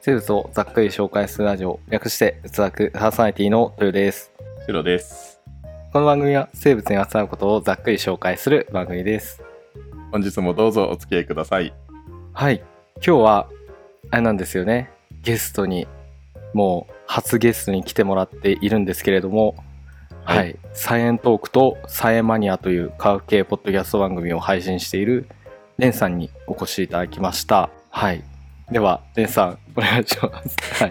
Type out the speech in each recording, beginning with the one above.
生物をざっくり紹介するラジオ、略して哲学パーソナリティの豊です。シロです。この番組は生物にまつわることをざっくり紹介する番組です。本日もどうぞお付き合いください。はい。今日は、あれなんですよね。ゲストに、もう初ゲストに来てもらっているんですけれども、はい。はいサイエントークとサイエンマニアという科学系ポッドキャスト番組を配信しているレンさんにお越しいただきました。はい。では、レンさん、お願いします。は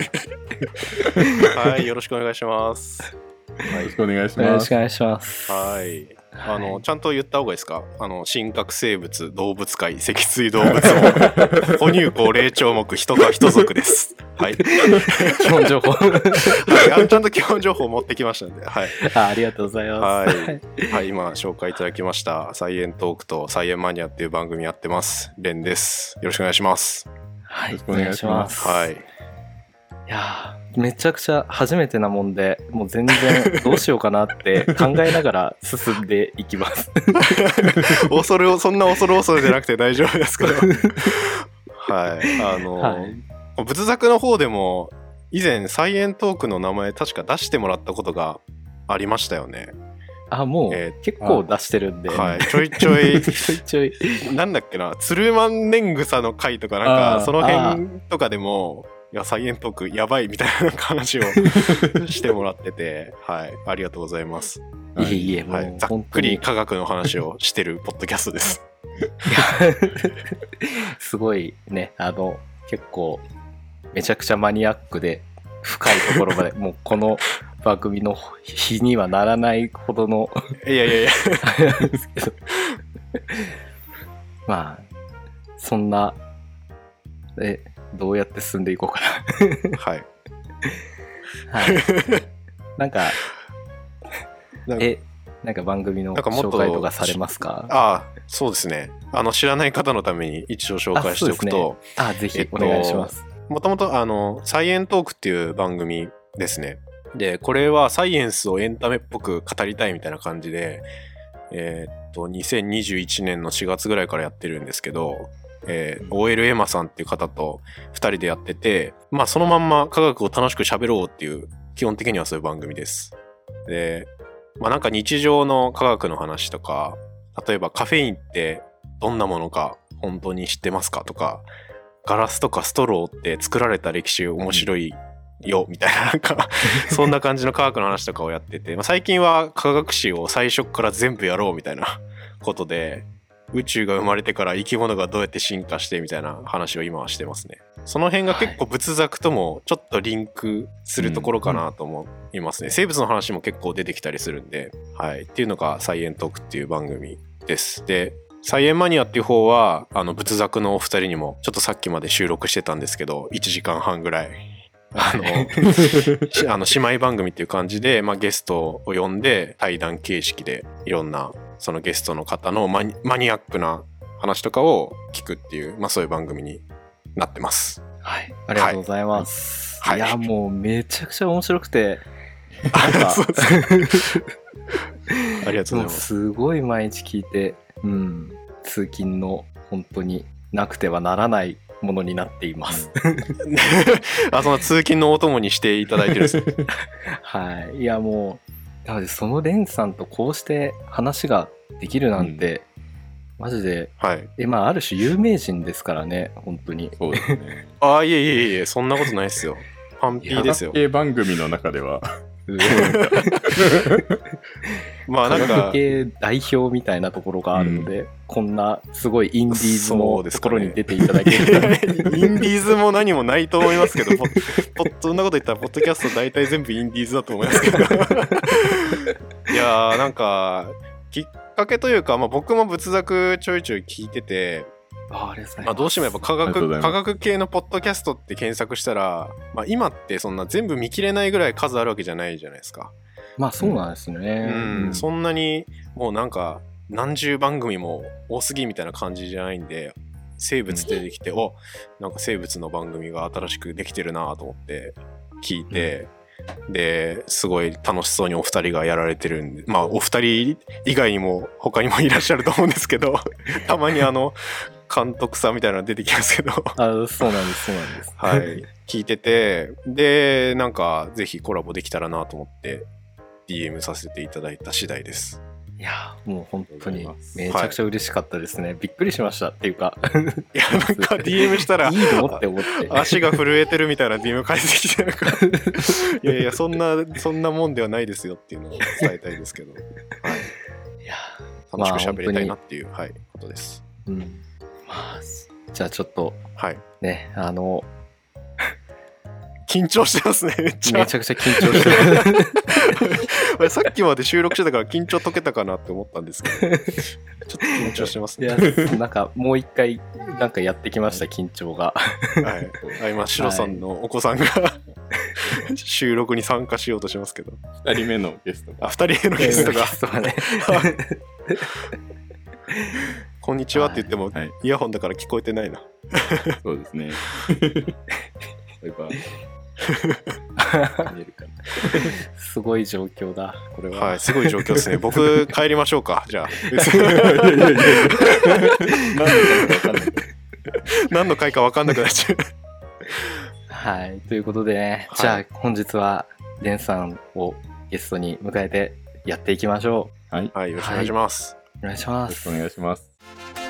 い。はい、よろしくお願いします。よろしくお願いしよろます。しくお願いします。はい。あはの、いちゃんと言った方がいいですか？あの、真核生物、動物界、脊椎動物を、哺乳綱、霊長目、人か人族です。はい。基本情報はい、あのちゃんと基本情報持ってきましたんで、はい。あありがとうございます。はい。はい、今紹介いただきました、サイエントークとサイエンマニアっていう番組やってます。レンです。よろしくお願いします。はい、お願いしますはい。いやーめちゃくちゃ初めてなもんで、もう全然どうしようかなって考えながら進んでいきます。恐る、そんな恐る恐るじゃなくて大丈夫ですけど。はい。あの、はい。仏作の方でも以前サイエントークの名前確か出してもらったことがありましたよね。あ、もうえ結構出してるんで。はい。ちょいちょい、ちょいちょい。なんだっけな、ツルマンネングサの回とかなんあーかその辺とかでも、いや、サイエントークやばいみたいな話を してもらってて、はい。ありがとうございます。いえいえ、もう、はい。ざっくり科学の話をしてるポッドキャストです。すごいね、あの、結構、めちゃくちゃマニアックで、深いところまで、もうこの番組の日にはならないほどのいやいやいや。なんですけどまあそんなえどうやって進んでいこうかはい。なはいなんかえなんか番組の紹介とかされますか？ああ、そうですね。あの、知らない方のために一応紹介しておくあと、あぜひえっとお願いします、もともとあの、サイエントークっていう番組ですね。で、これはサイエンスをエンタメっぽく語りたいみたいな感じで、えーっと、2021年の4月ぐらいからやってるんですけど、えー OL エマさんっていう方と2人でやってて、まあそのまんま科学を楽しく喋ろうっていう、基本的にはそういう番組です。で、まあなんか日常の科学の話とか、例えばカフェインってどんなものか本当に知ってますかとか、ガラスとかストローって作られた歴史面白いよ、みたいな、なんか、そんな感じの科学の話とかをやってて、まあ、最近は科学史を最初から全部やろうみたいなことで、宇宙が生まれてから生き物がどうやって進化してみたいな話を今はしてますね。その辺が結構仏作ともちょっとリンクするところかなと思いますね。生物の話も結構出てきたりするんで、はい。っていうのがサイエントークっていう番組です。で、サイエンマニアっていう方は、あの、仏作のお二人にも、ちょっとさっきまで収録してたんですけど、1時間半ぐらい。あの、し あの姉妹番組っていう感じで、まあ、ゲストを呼んで対談形式でいろんなそのゲストの方のマニマニアックな話とかを聞くっていう、まあ、そういう番組になってます。はい。ありがとうございます、はい。い、やもうめちゃくちゃ面白くて。あ りがとうございます。すごい毎日聞いて、うん、通勤の本当になくてはならないものになっています。あその通勤のお供にしていただいてるんですね はい。いやもう、なのでそのレンさんとこうして話ができるなんて、マジで、はい。え、まあある種有名人ですからね、本当に。そうですね。ああ、いえいえいえ、そんなことないですよ。パンピーですよ。系番組の中では、まあなんか系代表みたいなところがあるので、こんなすごいインディーズのところに出ていただける。インディーズも何もないと思いますけど、そんなこと言ったら、ポッドキャスト大体全部インディーズだと思いますけど。いやー、なんか、きっかけというか、まあ、僕も仏作ちょいちょい聞いてて、あありがとうございます。まあ、どうしてもやっぱ科学、科学系のポッドキャストって検索したら、まあ、今ってそんな全部見切れないぐらい数あるわけじゃないじゃないですか。まあそうなんですね。うん、そんなにもうなんか何十番組も多すぎみたいな感じじゃないんで生物出てきて、おなんか生物の番組が新しくできてるなと思って聞いて、で、すごい楽しそうにお二人がやられてるんで、まあお二人以外にも他にもいらっしゃると思うんですけど、たまにあの、監督さんみたいなの出てきますけど、あそうなんですそうなんです。はい、聞いてて、で、なんかぜひコラボできたらなと思って DM させていただいた次第です。いやもう本当にめちゃくちゃ嬉しかったですね、びっくりしましたっていうか。いや、なんか DM したらい、いのって思って。足が震えてるみたいな DM 返ってきて、なんか、いやいや、そんな、そんなもんではないですよっていうのを伝えたいですけど、はい、いや楽しく喋りたいなっていう、はい、ことです。うん。まあじゃあちょっとはい。ねあの 緊張してますね、めっちゃ。くちゃ緊張してる 俺さっきまで収録してたから緊張解けたかなって思ったんですけど、ちょっと緊張してますね。いやなんかもう一回なんかやってきました緊張がはい。あ今、シロさんのお子さんが収録に参加しようとしますけど。二人目のゲストが。あ、二人目のゲストが、ストがね こんにちはって言っても、はい。イヤホンだから聞こえてないな。そうですね。バイバイ。見えるかな。すごい状況だこれは、はい、すごい状況ですね。僕、帰りましょうか、じゃあ。何のか分かんない。何の回か分かんなくなっちゃう。はいということでね、はいじゃあ本日はレンさんをゲストに迎えてやっていきましょはい。よはい、よろしくお願いします。うお願いしますろしくお願いします。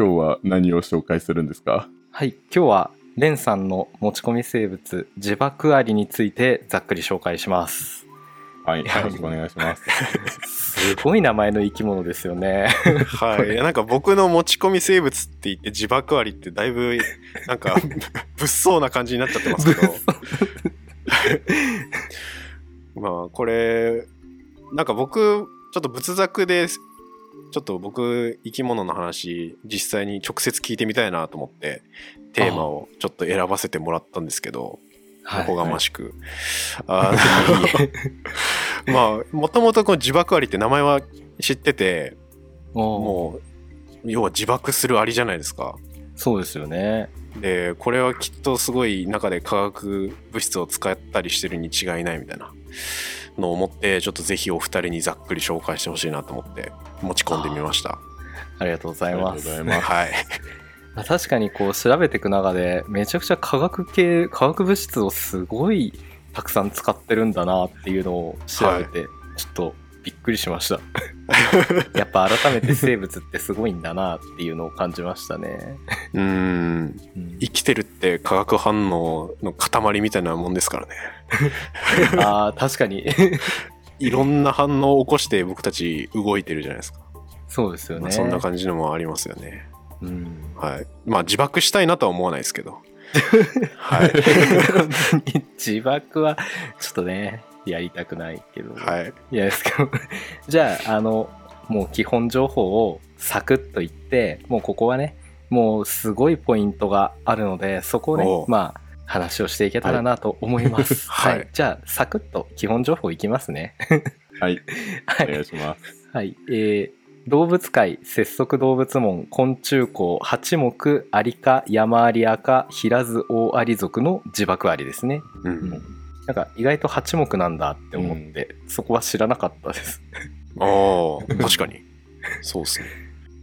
今日は何を紹介するんですか？はい今日はレンさんの持ち込み生物ジバクアリについてざっくり紹介しますはい。よろしくお願いします。すごい名前の生き物ですよねはい。なんか僕の持ち込み生物って言って自爆ありってだいぶ、なんか、物騒な感じになっちゃってますけど。まあ、これ、なんか僕、ちょっと仏作で、ちょっと僕、生き物の話、実際に直接聞いてみたいなと思って、テーマをちょっと選ばせてもらったんですけど、おこがましく。あの まあ、もともとこの自爆アリって名前は知ってて、ももう、要は自爆するアリじゃないですか。うそうですよね。で、これはきっとすごい中で化学物質を使ったりしてるに違いないみたいなのを思って、ちょっとぜひお二人にざっくり紹介してほしいなと思って持ち込んでみました。ありがとうございます。はい。まあ確かにこう調べていく中でめちゃくちゃ化学系化学物質をすごいたくさん使ってるんだなっていうのを調べて、ちょっとびっくりしました やっぱ改めて生物ってすごいんだなっていうのを感じましたね、うーん。うん生きてるって化学反応の塊みたいなもんですからね。あー確かに いろんな反応を起こして僕たち動いてるじゃないですか。そうですよね、まあ、そんな感じのもありますよね。うんはい。まあ自爆したいなとは思わないですけど。はい。自爆はちょっとねやりたくないけど、はい。いやですけど じゃああのもう基本情報をサクッと言ってもうここはねもうすごいポイントがあるのでそこをねまあ話をしていけたらなと思います。は はいい、じゃあサクッと基本情報いきますね。はい。はい、お願いします。はいえー動物界節足動物門昆虫綱八目アリ科山アリア科平津大アリ属の自爆アリですね。うん。なんか意外と八目なんだって思って、そこは知らなかったです。ああ、確かに。そうですね。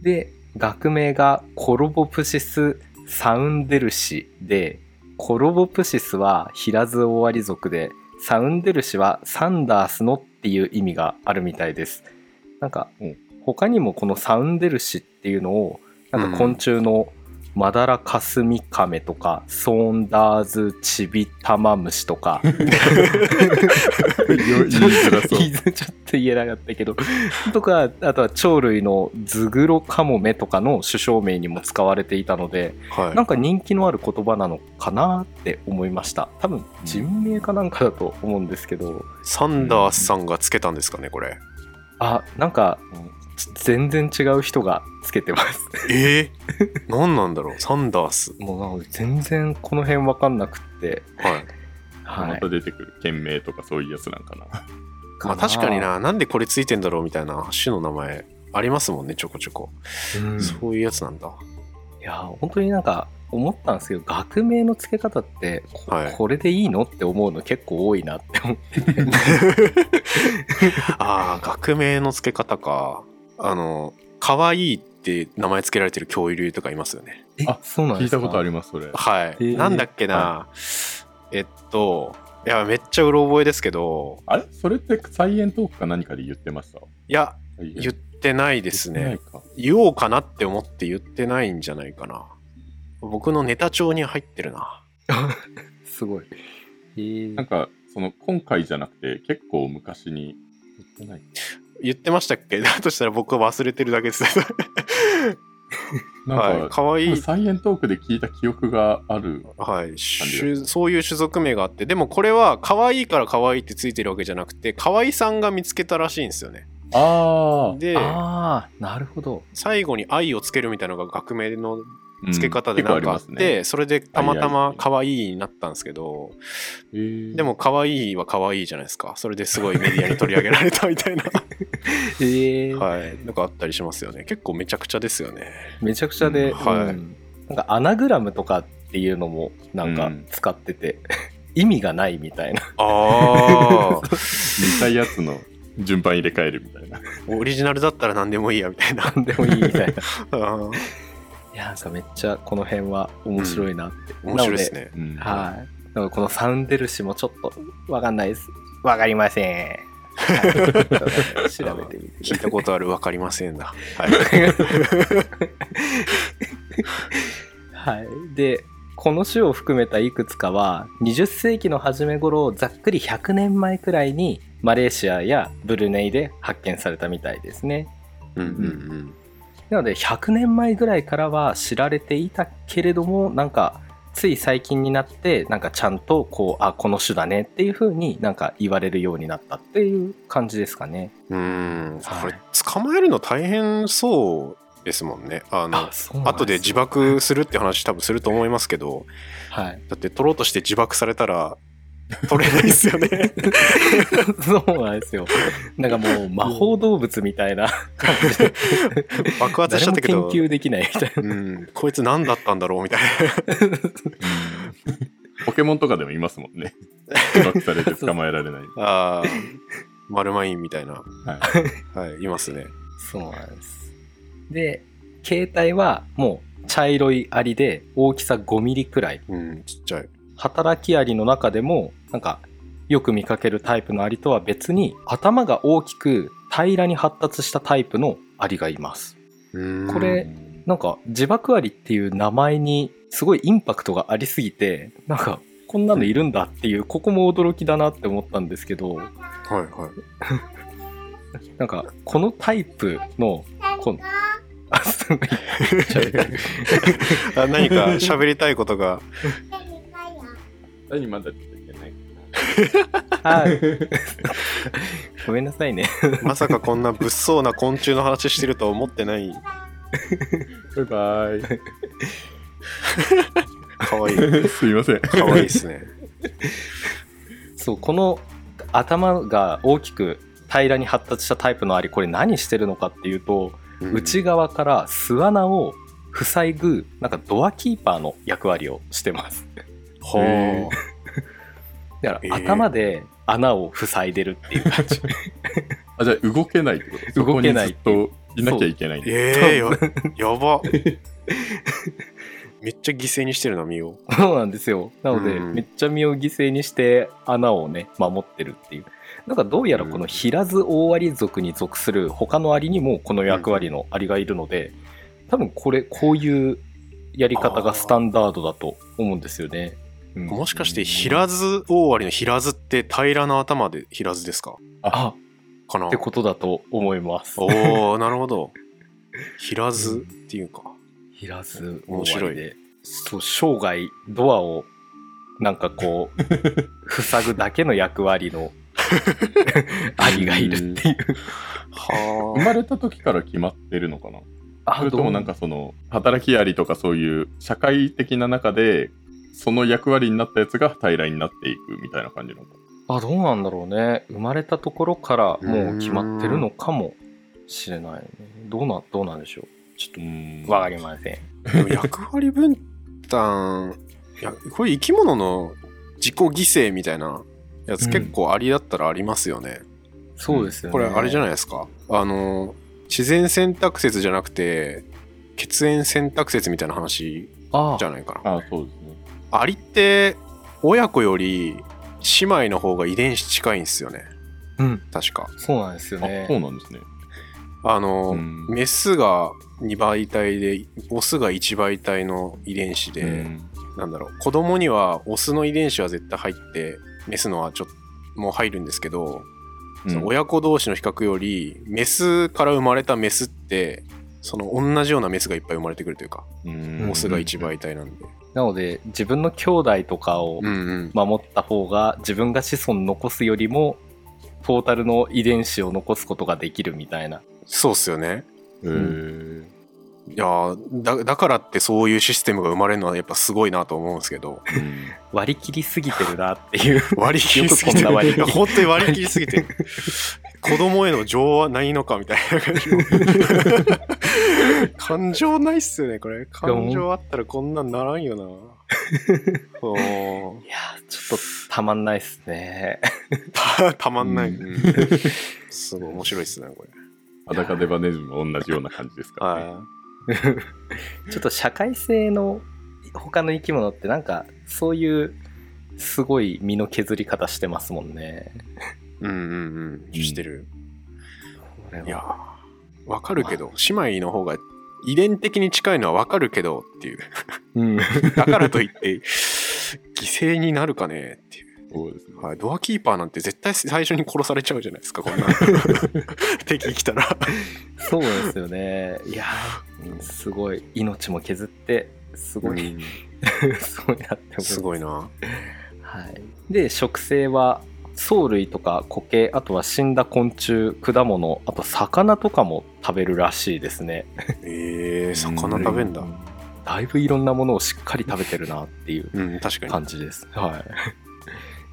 で学名がコロボプシス・サウンデルシでコロボプシスは平津オアリ属でサウンデルシはサンダースのっていう意味があるみたいですなんかうん他にもこのサウンデルシっていうのをなんか昆虫のマダラカスミカメとかソーンダーズチビタマムシとか。言いづらそう。言いづちょっと言えなかったけど。とかあとは鳥類のズグロカモメとかの首相名にも使われていたのではい。なんか人気のある言葉なのかなって思いました。多分人名かなんかだと思うんですけど。サンダースさんがつけたんですかね、これ。あなんか全然違う人がつけてますええ 何なんだろう？サンダース。もう全然この辺わかんなくってはい。はいまた出てくる県名とかそういうやつなんかな。まあ確かにな、なんでこれついてんだろうみたいな種の名前ありますもんね、ちょこちょこ。うんそういうやつなんだ。いや、本当になんか思ったんですけど、学名の付け方ってこ、はいこれでいいのって思うの結構多いなって思ってて。ああ、学名の付け方か。あの、可愛いって名前付けられてる恐竜とかいますよね。えあそうなんですか？聞いたことありますそれはい。ーなんだっけな、えっと、いや、めっちゃうろ覚えですけど、あれ？それってサイエントークか何かで言ってました？いや、言言ってないですね。か言おうかなって思って言ってないんじゃないかな。僕のネタ帳に入ってるな。すごい。えーなんかその今回じゃなくて結構昔に言ってない？言ってましたっけ？だとしたら僕は忘れてるだけです。なんか、はい。可愛い。サイエントークで聞いた記憶があるはい、そういう種族名があって。でもこれは可愛いから可愛いってついてるわけじゃなくて可愛さんが見つけたらしいんですよね。あでああ、なるほど。最後に愛をつけるみたいなのが学名のあ付け方でなん。かあって、結構りますね。それでたまたま可愛いになったんですけど。えー。でも可愛いは可愛いじゃないですか。それですごいメディアに取り上げられたみたいな えー。はい。なんかあったりしますよね。結構めちゃくちゃですよね。めちゃくちゃで、うん。はい。うん。なんかアナグラムとかっていうのもなんかうん。使ってて、意味がないみたいな。ああ 似たやつの順番入れ替えるみたいな。オリジナルだったら何でもいいやみたいな。なんでもいいみたいな。いや、なんかめっちゃこの辺は面白いなって。面白いですね。うんはい。このサンデル氏もちょっとわかんないです。わかりません。は い調べてみて。聞いたことある分かりませんな。はい。はい。で、この種を含めたいくつかは、20世紀の初め頃、ざっくり100年前くらいに、マレーシアやブルネイで発見されたみたいですね。うんうんなので、100年前ぐらいからは知られていたけれども、なんか、つい最近になって、なんかちゃんと、こう、あ、この種だねっていう風になんか言われるようになったっていう感じですかね。うん。これ、捕まえるの大変そうですもんね。あの、そうなん後で自爆するって話多分すると思いますけど、はい。だって取ろうとして自爆されたら、取れないですよね。そうなんですよ。なんかもう魔法動物みたいな感じで。爆発しちゃったけど、誰も研究できないみたいな。うん、こいつ何だったんだろうみたいポケモンとかでもいますもんね自爆されて捕まえられないな。ああ、マルマインみたいな。はいはい、いますね。そうなんです。で、形態はもう茶色いアリで大きさ5ミリくらい。うん、ちっちゃい。働きアリの中でも、なんかよく見かけるタイプのアリとは別に頭が大きく平らに発達したタイプのアリがいます。うんこれなんか自爆アリっていう名前にすごいインパクトがありすぎて、なんかこんなのいるんだっていう、ここも驚きだなって思ったんですけど、はいはい。なんかこのタイプの、この。あ 何か喋りたいことが。何まだちょっといけないあ ごめんなさいね。まさかこんな物騒な昆虫の話してるとは思ってない。バイバイかわいい。すいませんかわいいですね。そう、この頭が大きく平らに発達したタイプのアリ、これ何してるのかっていうと、うん内側から巣穴を塞ぐ、なんかドアキーパーの役割をしてます。は だからえー頭で穴を塞いでるっていう感じ。あじゃあ動けないってこと？動けないそこにずっといなきゃいけないあ。ええや、やば。めっちゃ犠牲にしてるな、身を。そうなんですよ。なので、うんめっちゃ身を犠牲にして穴をね、守ってるっていう。なんかどうやらこのヒラズオオアリ族に属する他のアリにもこの役割のアリがいるので、多分これ、こういうやり方がスタンダードだと思うんですよね。うんもしかして、平津大割の平津って平らな頭で平津ですか？あ、かな？ってことだと思います。おー、なるほど。平津っていうか。ヒラズ面白いで、そう、生涯ドアをなんかこう、塞ぐだけの役割の アリがいるっていう。は生まれた時から決まってるのかな？あそれともなんかその働きアリとかそういう社会的な中でその役割になったやつが平らになっていくみたいな感じなのかあ、どうなんだろうね。生まれたところからもう決まってるのかもしれないね。どうな、どうなんでしょう。ちょっうんと、わかりません。役割分担、いや、これ生き物の自己犠牲みたいなやつうん結構ありだったらありますよね。そうですよね。これあれじゃいないですか。あの、自然選択説じゃなくて、血縁選択説みたいな話あじゃないかな。ああ、そうですね。アリって親子より姉妹の方が遺伝子近いんですよね。うん。確か。そうなんですよあ、ね。そうなんですね。あの、うんメスが2倍体で、オスが1倍体の遺伝子で、うんなんだろう、子供にはオスの遺伝子は絶対入って、メスのはちょっともう入るんですけど、その親子同士の比較より、メスから生まれたメスって、その同じようなメスがいっぱい生まれてくるというか、うんオスが1倍体なんで。なので、自分の兄弟とかをうんうん。守った方が、自分が子孫残すよりも、トータルの遺伝子を残すことができるみたいな。そうっすよね。へーいやーだだからってそういうシステムが生まれるのはやっぱすごいなと思うんですけど。うん。割り切りすぎてるなっていう。割り切りすぎてよくこんな割り切り。いや本当に割り切りすぎて 子供への情はないのかみたいな感じの。感情ないっすよねこれ。感情あったらこんなんならんよな。おーいやー、ちょっとたまんないっすね。たたまんない、うん。うんすごい面白いっすねこれ。裸デバネズミも同じような感じですからね。は ちょっと社会性の他の生き物ってなんか、そういう、すごい身の削り方してますもんね。いうんうんうんしてる、これはいやーわかるけど姉妹の方が遺伝的に近いのはわかるけどっていううん。だからといって、犠牲になるかね。そうですね。はい、ドアキーパーなんて絶対最初に殺されちゃうじゃないですか、こんな。敵来たら。そうですよね。いやー、すごい。命も削って、すごい、すごいなって思いますごいな。はい。で、食性は、藻類とか苔、あとは死んだ昆虫、果物、あと魚とかも食べるらしいですね。えー、魚食べんだう。だいぶいろんなものをしっかり食べてるなっていううん、確かに。感じです。はい。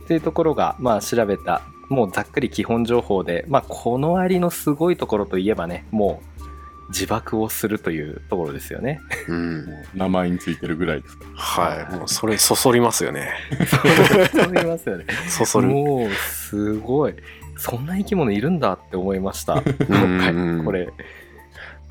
っていうところが、まあ調べた、もうざっくり基本情報で、まあこのアリのすごいところといえばね、もう自爆をするというところですよね。うん。名前についてるぐらいですかはい。もうそれ、そそりますよね。そう言いますよね。そそる。もうすごい。そんな生き物いるんだって思いました。うん今回、うんこれ。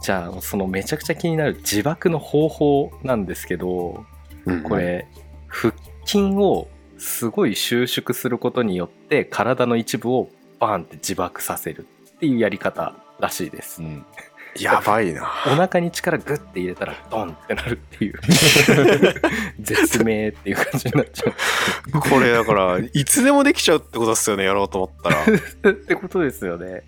じゃあ、そのめちゃくちゃ気になる自爆の方法なんですけど、うんこ。れ、腹筋をすごい収縮することによって体の一部をバーンって自爆させるっていうやり方らしいです。うん。やばいな。お腹に力グッて入れたらドンってなるっていう 絶命っていう感じになっちゃこれだから、いつでもできちゃうってことですよね、やろうと思ったら。う ってことですよね。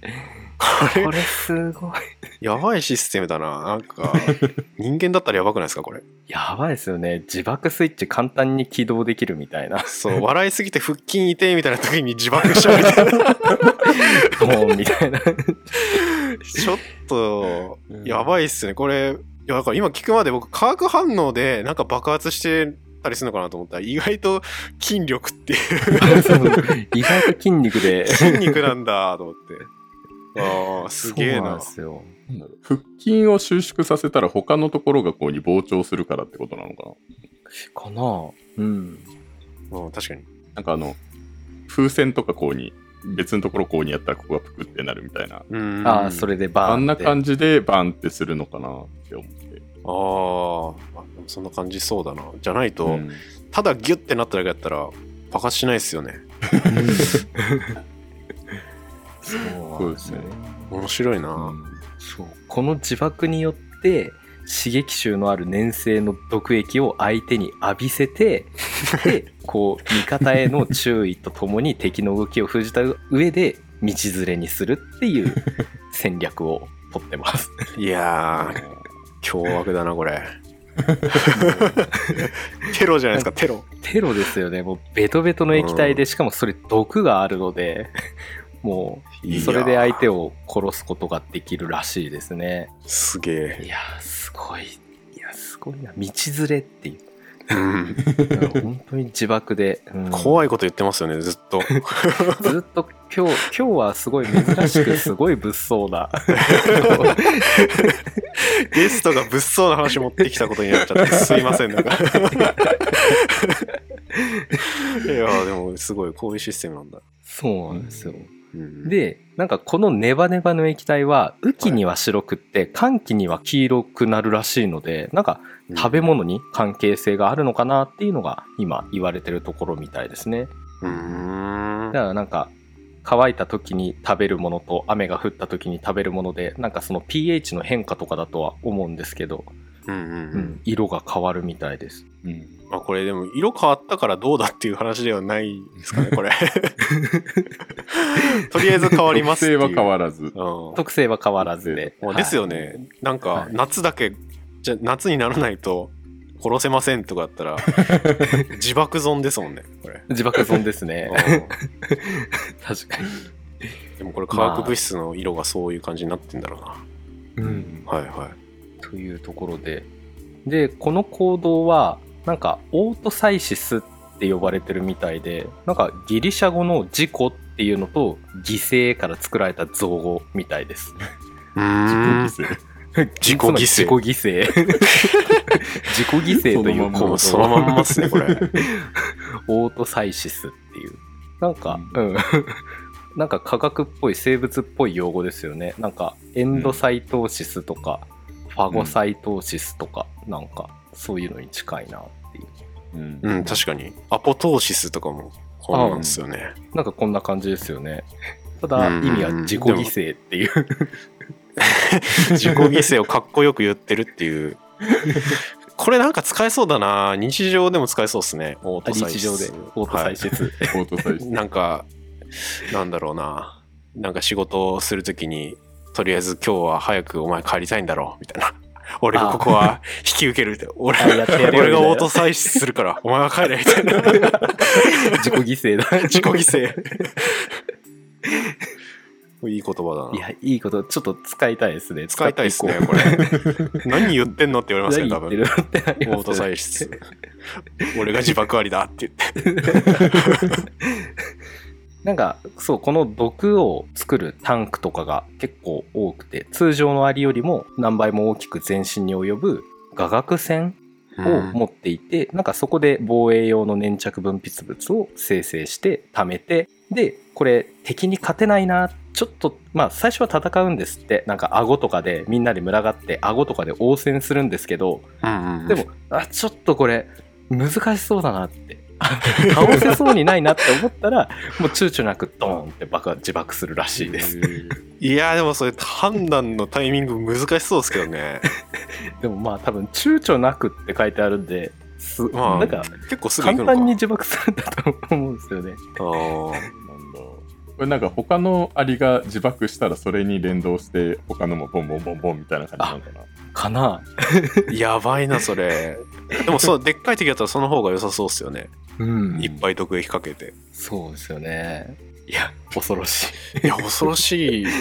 これすごい。やばいシステムだな。なんか、人間だったらやばくないですか、これ？やばいですよね。自爆スイッチ簡単に起動できるみたいな。そう、笑いすぎて腹筋痛いみたいな時に自爆しちゃうみたいな。ボーンみたいな。ちょっと、やばいっすね。これ、いや、だから今聞くまで僕、化学反応でなんか爆発してたりするのかなと思ったら、意外と筋力っていう意外と筋肉で。筋肉なんだと思って。ああ、すげえなそうなんで。すよ。なんだろう腹筋を収縮させたら他のところがこうに膨張するからってことなのかなかなうん。うん、確かに。なんかあの、風船とかこうに、別のところこうにやったらここがプクってなるみたいな。うんああ、それでバーンって。あんな感じでバンってするのかなって思って。あーあ、そんな感じそうだな。じゃないと、うんただギュッてなっただけだったら、爆発しないっすよね。そうですよね。面白いな。うんそう。この自爆によって、刺激臭のある粘性の毒液を相手に浴びせて、で、こう、味方への注意とともに敵の動きを封じた上で、道連れにするっていう戦略を取ってます。いやー、凶悪だな、これ。テロじゃないですか、テロ。テロですよね。もうベトベトの液体で、しかもそれ毒があるので、もう、それで相手を殺すことができるらしいですね。すげえ。いやー、すごい。いや、すごいな。道連れっていう。うん本当に自爆で、うん怖いこと言ってますよね、ずっと。ずっと今日、今日はすごい珍しくすごい物騒な。ゲストが物騒な話持ってきたことになっちゃって、すいません、なんか。いや、でもすごい、こういうシステムなんだ。そうなんですよ。うん、で、なんかこのネバネバの液体は、雨季には白くって、寒気には黄色くなるらしいので、なんか食べ物に関係性があるのかなっていうのが今言われてるところみたいですね。うーんだからなんか乾いた時に食べるものと雨が降った時に食べるものでなんかその pH の変化とかだとは思うんですけど、うんうんううんん、色が変わるみたいです。うん。まあこれでも色変わったからどうだっていう話ではないですかね、これ。とりあえず変わりますっていう。特性は変わらず。うん特性は変わらずで。まあですよね。なんかはい夏だけ、じゃ夏にならないと殺せませんとかだったら、自爆損ですもんね、これ。はい。自爆損ですね。う 確かに。んでもこれ化学物質の色がそういう感じになってんだろうな。うん。はいはい。というところで。で、この行動は、なんか、オートサイシスって呼ばれてるみたいで、なんか、ギリシャ語の自己っていうのと、犠牲から作られた造語みたいです。自己犠牲自己犠牲自己犠牲。自己犠牲 という行動もうそのまんまっすね、これ。オートサイシスっていう。なんか、うん。なんか科学っぽい、生物っぽい用語ですよね。なんか、エンドサイトーシスとか、ファゴサイトーシスとか、なんか、そういうのに近いなっていう。うんうん、確かに。アポトーシスとかも、こうなんですよね。なんかこんな感じですよね。ただ、うん意味は自己犠牲っていう。自己犠牲をかっこよく言ってるっていう。これなんか使えそうだな日常でも使えそうですね。オートサイシス日常で、オートサイシス。オートサイズ。なんか、なんだろうな。なんか仕事をするときに、とりあえず今日は早くお前帰りたいんだろうみたいな。俺がここは引き受けるって。俺あやってやるよ俺がオートサイシスするから、お前は帰れみたいな。自己犠牲だ。自己犠牲。いい言葉だな。いや、いいこと、ちょっと使いたいですね。使いたいですね、これ。何言ってんのって言われますね、多分。オートサイシス。俺が自爆ありだって言って。なんか、そう、この毒を作るタンクとかが結構多くて、通常のアリよりも何倍も大きく全身に及ぶ画学線を持っていて、なんかそこで防衛用の粘着分泌物を生成して貯めて、で、これ敵に勝てないな、ちょっと、まあ最初は戦うんですって、なんか顎とかでみんなで群がって顎とかで応戦するんですけど、うんうんでも、あ、ちょっとこれ難しそうだなって。倒せそうにないなって思ったら、もう躊躇なくドーンって爆発自爆するらしいです。いやでもそれ判断のタイミング難しそうですけどね。でもまあ多分躊躇なくって書いてあるんで、すまあなんか結構すぐ。簡単に自爆するんだと思うんですよね。あーなんだこれなんか他のアリが自爆したらそれに連動して他のもボンボンボンボンみたいな感じなのかな。かな やばいな、それ。でもそう、でっかい敵だったらその方が良さそうっすよね。うんいっぱい毒液かけて。そうですよね。いや、恐ろしい。いや、恐ろしい。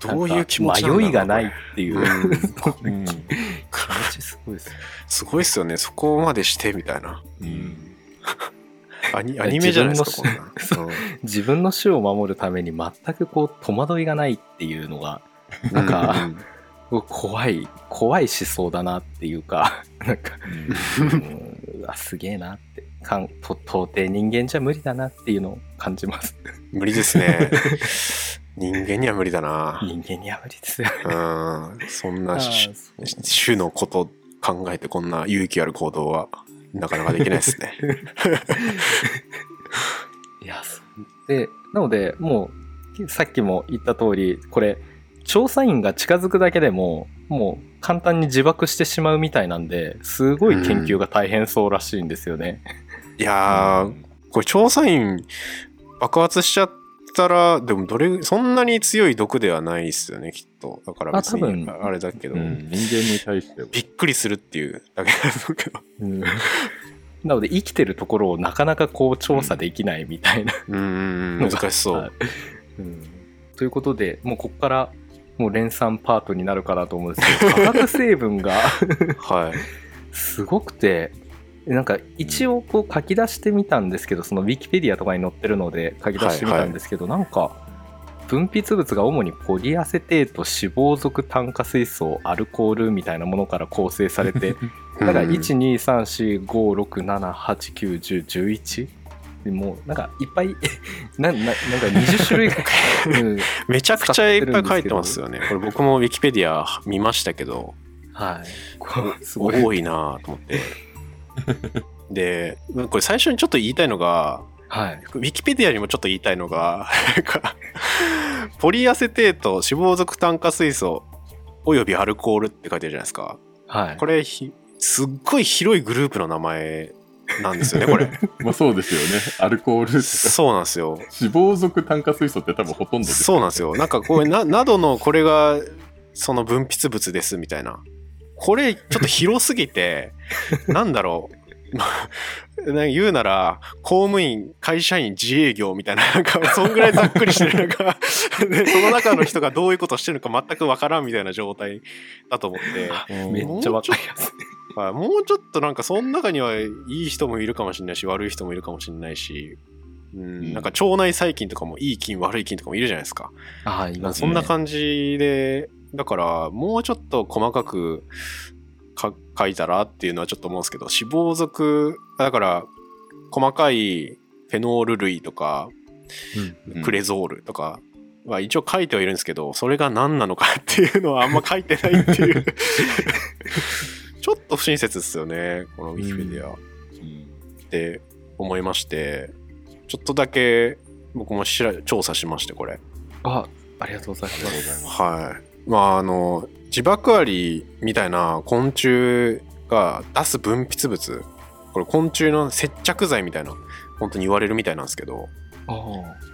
どういう気持ちなんだろう迷いがないっていう。うん気うん持ちすごいですね。すごいっすよね。そこまでしてみたいな。うんアニアニメじゃないですか、こん自なん。自分の死を守るために全くこう戸惑いがないっていうのが、なんか、怖い、怖い思想だなっていうか、なんか、う わすげえなってかんと到底人間じゃ無理だなっていうのを感じます無理ですね。人間には無理だな。人間には無理ですようん。そんな種のこと考えてこんな勇気ある行動はなかなかできないですね。いやでなのでもうさっきも言った通りこれ調査員が近づくだけでももう簡単に自爆してしまうみたいなんですごい研究が大変そうらしいんですよね、いやー、これ調査員爆発しちゃったら、でもどれ、そんなに強い毒ではないですよね、きっと。だから別にあれだけど、うん人間に対しては。びっくりするっていうだけなんだけど。うんなので生きてるところをなかなかこう調査できないみたいなうんうんうん、難しそう。うんということでもうここからもう連産パートになるかなと思うんですけど、化学成分が はい、すごくて、なんか一応こう書き出してみたんですけど、そのウィキペディアとかに載ってるので書き出してみたんですけど、はいはい、なんか分泌物が主にポリアセテート、脂肪属炭化水素、アルコールみたいなものから構成されて、だから1、2、3、4、5、6、7、8、9、10、11。でもうなんかいっぱい なななんか20種類、めちゃくちゃいっぱい書いてますよね。これ僕もウィキペディア見ましたけど。はい。こすごい。多いなと思って。でこれ最初にちょっと言いたいのがはい、ウィキペディアにもちょっと言いたいのがポリアセテート脂肪属炭化水素およびアルコールって書いてるじゃないですか、はい、これすっごい広いグループの名前なんですよね、これ。まあそうですよね。アルコールそうなんですよ。脂肪属炭化水素って多分ほとんどそうなんですよ。なんかこれな、などのこれがその分泌物ですみたいな。これちょっと広すぎて、なんだろう。言うなら、公務員、会社員、自営業みたいな、なんか、そんぐらいざっくりしてる、なんか、でその中の人がどういうことしてるのか全くわからんみたいな状態だと思って、うんめっちゃわかりやすいはいもうちょっとなんか、その中にはいい人もいるかもしれないし、悪い人もいるかもしれないし、うん、うんなんか腸内細菌とかもいい菌、悪い菌とかもいるじゃないですか。ああいますそんな感じで、だからもうちょっと細かくか書いたらっていうのはちょっと思うんですけど、脂肪属、だから細かいフェノール類とか、うんプレゾールとかは一応書いてはいるんですけど、それが何なのかっていうのはあんま書いてないっていう。ちょっと不親切ですよね、このウィキペディアって思いまして、ちょっとだけ僕も調査しまして、これ。あありがとうございます。はい。まああの自爆アリみたいな昆虫が出す分泌物これ昆虫の接着剤みたいな本当に言われるみたいなんですけどあ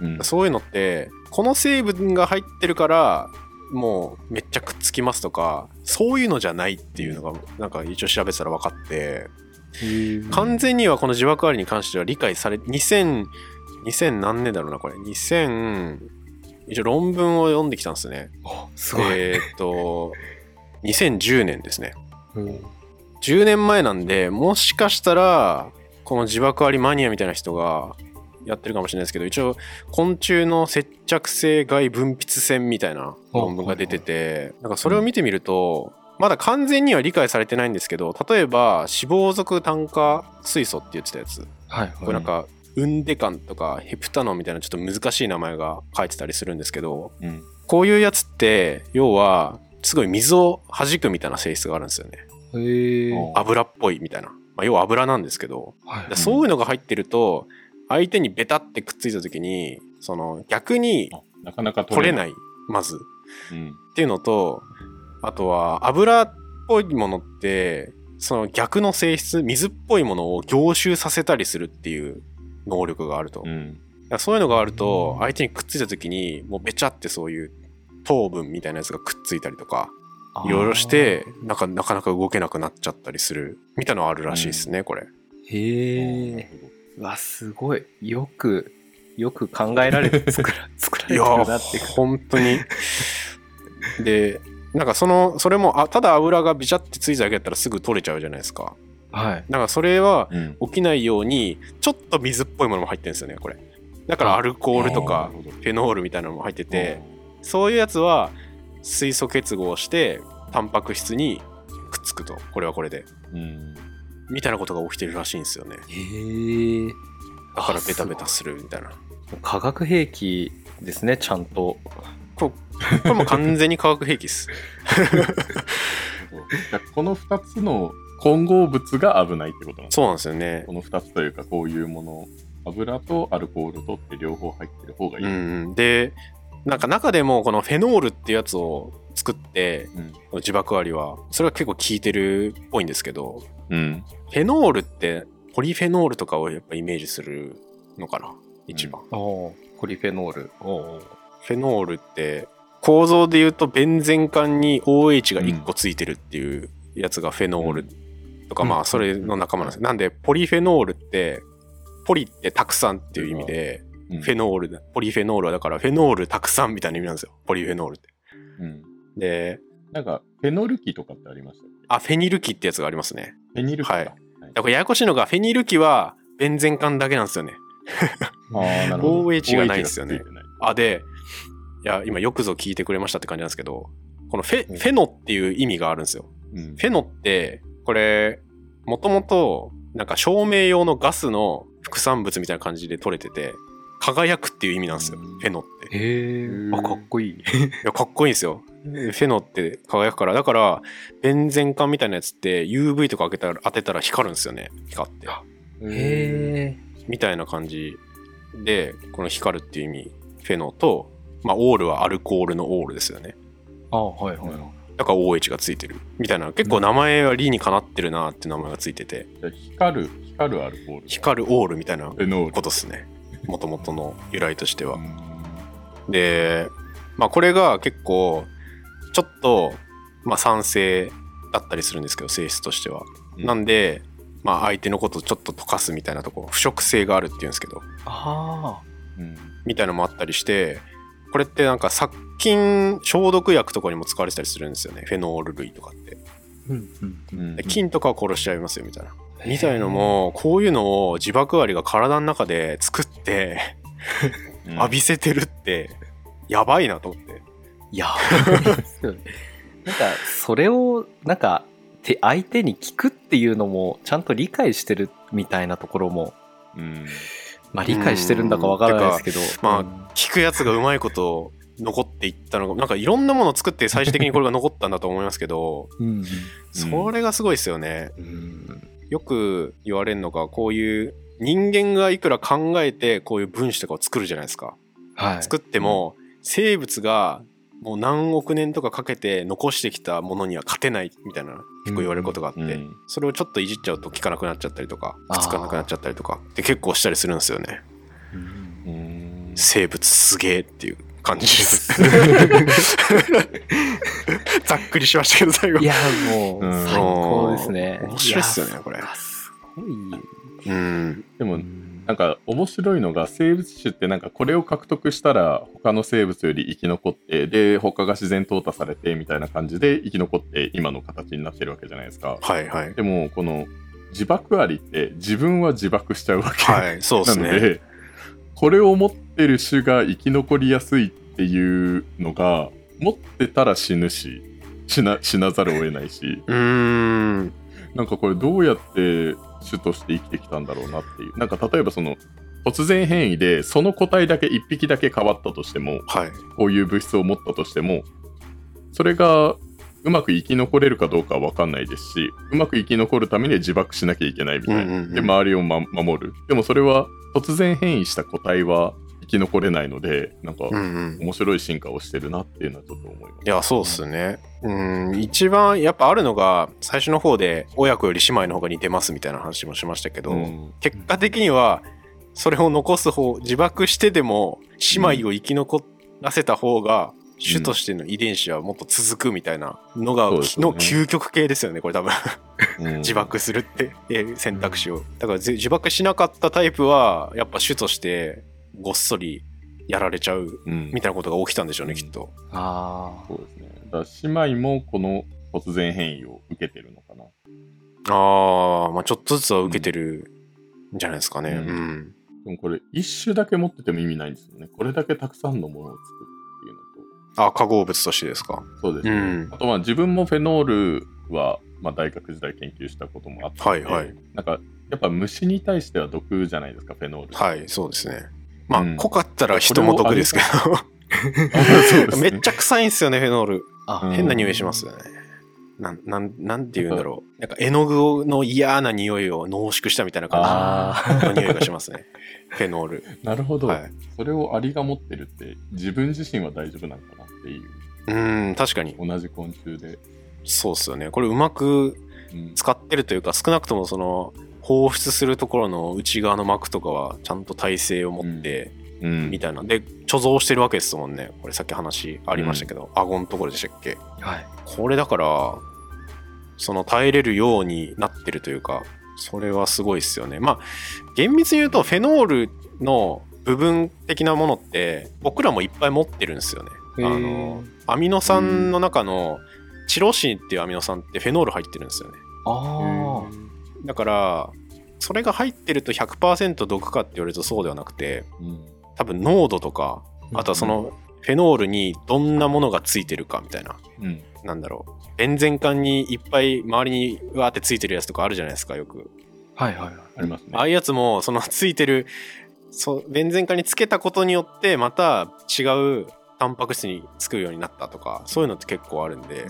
うんそういうのってこの成分が入ってるからもうめっちゃくっつきますとかそういうのじゃないっていうのがなんか一応調べてたら分かって完全にはこの自爆アリに関しては理解され2000 2000何年だろうなこれ。2000一応論文を読んできたんですね。あすごい、えーっと、2010年ですね。うん。10年前なんで、もしかしたら、この自爆ありマニアみたいな人がやってるかもしれないですけど、一応、昆虫の接着性外分泌線みたいな論文が出てて、なんかそれを見てみると、まだ完全には理解されてないんですけど、例えば、脂肪属炭化水素って言ってたやつ、はいこれなんか、ウンデカンとかヘプタノンみたいなちょっと難しい名前が書いてたりするんですけど、うん。こういうやつって、要は、すごい水を弾くみたいな性質があるんですよね。油っぽいみたいな。まあ、要は油なんですけど、はい。でそういうのが入ってると、相手にベタってくっついた時に、その逆にあなかなか取れない。い、まず。うん。っていうのと、あとは油っぽいものって、その逆の性質、水っぽいものを凝集させたりするっていう能力があると。うん。だからそういうのがあると、相手にくっついた時に、もうべちゃってそういう糖分みたいなやつがくっついたりとか、いろいろして、なんかなかなか動けなくなっちゃったりする、みたいなのあるらしいですね、これ。へえうわすごいよくよく考えられて 作ら作られてるなって本当に。で、なんかその、それも、あただ油がビチャってついただけだったらすぐ取れちゃうじゃないですか。はいだからそれはうん起きないように、ちょっと水っぽいものも入ってるんですよね、これ。だからアルコールとかフェノールみたいなのも入ってて、そういうやつは水素結合して、タンパク質にくっつくと。これはこれで。うんみたいなことが起きてるらしいんですよね。へえだからベタベタするみたいな。化学兵器ですねちゃんとここれもう完全に化学兵器っす。この2つの混合物が危ないってことなんですそうなんですよね。この2つというかこういうもの油とアルコールとって両方入ってる方がいい、うん、でなんか中でもこのフェノールっていうやつを作ってうん自爆割はそれは結構効いてるっぽいんですけどうんフェノールってポリフェノールとかをやっぱイメージするのかな？一番、おポリフェノール。おフェノールって構造で言うとベンゼン管に OH が1個ついてるっていうやつがフェノールとか、うん。まあそれの仲間なんです。よなんでポリフェノールってポリってたくさんっていう意味で、うん。フェノールだポリフェノールはだからフェノールたくさんみたいな意味なんですよ。ポリフェノールって。うん。でなんかフェノルキとかってありましたあフェニル基ってやつがありますね。フェニルキか。はい。はい。だからややこしいのが、フェニル基は、ベンゼン環だけなんですよね。ああ、なるほど。OH がないんですよね。OH あ、で、いや、今よくぞ聞いてくれましたって感じなんですけど、このフェ、うん。フェノっていう意味があるんですよ。うん。フェノって、これ、もともと、なんか照明用のガスの副産物みたいな感じで取れてて、輝くっていう意味なんですよ、うんフェノって。いへえあかっこいいや、かっこいいんですよ。フェノって輝くから、だから、ベンゼン管みたいなやつって UV とか当てたら当てたら光るんですよね、光って。へえみたいな感じで、この光るっていう意味、フェノと、まあ、オールはアルコールのオールですよね。あはいはいはいだから OH がついてる。みたいな、結構名前は理にかなってるなって名前がついてて、光る、光るアルコール。光るオールみたいな。ことですね。もともとの由来としてはう。んで、まあこれが結構、ちょっと、まあ酸性だったりするんですけど、性質としては。うんなんで、まあ相手のことをちょっと溶かすみたいなところ、腐食性があるっていうんですけど、あうんみたいなのもあったりして、これってなんか殺菌消毒薬とかにも使われてたりするんですよね。フェノール類とかって。あうんうんうんで菌とかは殺しちゃいますよみたいな。みたいのも、こういうのを自爆アリが体の中で作ってうん。浴びせてるって、やばいなと思って。いやですよね。なんかそれをなんかて相手に聞くっていうのもちゃんと理解してるみたいなところもうん。まあ理解してるんだかわからないですけど。まあうん。聞くやつがうまいこと残っていったのが、なんかいろんなものを作って最終的にこれが残ったんだと思いますけど、うん。それがすごいですよね。うんよく言われるのが、こういう人間がいくら考えてこういう分子とかを作るじゃないですか。はい。作っても生物がもう何億年とかかけて残してきたものには勝てないみたいな結構言われることがあって、うんそれをちょっといじっちゃうと効かなくなっちゃったりとかくっつかなくなっちゃったりとかって結構したりするんですよね。うん。うん生物すげえっていう感じです。ざっくりしましたけど最後。いやもううん最高ですね。面白いっすよねやこれ。すごい。うん。でも、うん。なんか面白いのが生物種ってなんかこれを獲得したら他の生物より生き残ってで他が自然淘汰されてみたいな感じで生き残って今の形になってるわけじゃないですか。はいはい。でもこの自爆アリって自分は自爆しちゃうわけ、はいそうですね。これを持ってる種が生き残りやすいっていうのが持ってたら死ぬし死な死なざるを得ないし。うーん。なんかこれどうやって種として生きてきたんだろうなっていう。なんか例えばその突然変異でその個体だけ1匹だけ変わったとしてもはい。こういう物質を持ったとしてもそれがうまく生き残れるかどうかは分かんないですしうまく生き残るためには自爆しなきゃいけないみたいな、うんうんうんで周りを、ま、守る。でもそれは突然変異した個体は生き残れないのでなんかうんうん。面白い進化をしてるなっていうのはちょっと思います、いや、そうっすね。うん、一番やっぱあるのが、最初の方で親子より姉妹の方が似てますみたいな話もしましたけど、うん。結果的には、それを残す方、自爆してでも、姉妹を生き残らせた方が、種としての遺伝子はもっと続くみたいなのが、そうですよねの究極系ですよね、これ多分。うん。自爆するって選択肢を。だからぜ自爆しなかったタイプは、やっぱ種としてごっそりやられちゃううんみたいなことが起きたんでしょうね、きっと。あそうですね。だから姉妹もこの突然変異を受けてるのかな。ああ、まあちょっとずつは受けてるんじゃないですかね。う。うんんでもこれ一種だけ持ってても意味ないんですよね。これだけたくさんのものを作るっていうのあ、化合物としてですか。と。そうですね。うんあとまあ自分もフェノールは、まあ、大学時代研究したこともあって、はいはいなんかやっぱ虫に対しては毒じゃないですか、フェノール。はい、そうですね。まあ、うん濃かったら人も毒ですけど、めっちゃ臭いんすよね、フェノール。あうん変な匂いしますよね。なん、なん、なんて言うんだろう。なんか絵の具の嫌な匂いを濃縮したみたいな感あじの匂いがしますね。フェノール。なるほど、はい。それをアリが持ってるって自分自身は大丈夫なのかなっていう。うん、確かに。同じ昆虫で。そうっすよね。これうまくうん使ってるというか、少なくともその、放出するところの内側の膜とかはちゃんと耐性を持って、うんみたいな。で、貯蔵してるわけですもんね。これさっき話ありましたけど、顎のところでしたっけ？はいこれだから、その耐えれるようになってるというか、それはすごいですよね。まあ、厳密に言うと、フェノールの部分的なものって、僕らもいっぱい持ってるんですよね。あの、アミノ酸の中の、チロシンっていうアミノ酸ってフェノール入ってるんですよね。あだからそれが入ってると100%毒かって言われるとそうではなくてうん。多分濃度とかあとはそのフェノールにどんなものがついてるかみたいなうん。なんだろう。ベンゼン管にいっぱい周りにわーってついてるやつとかあるじゃないですかよく。はいはいはい。ありますね。ああいうやつもそのついてるそうベンゼン管につけたことによってまた違うタンパク質に作るようになったとかそういうのって結構あるんで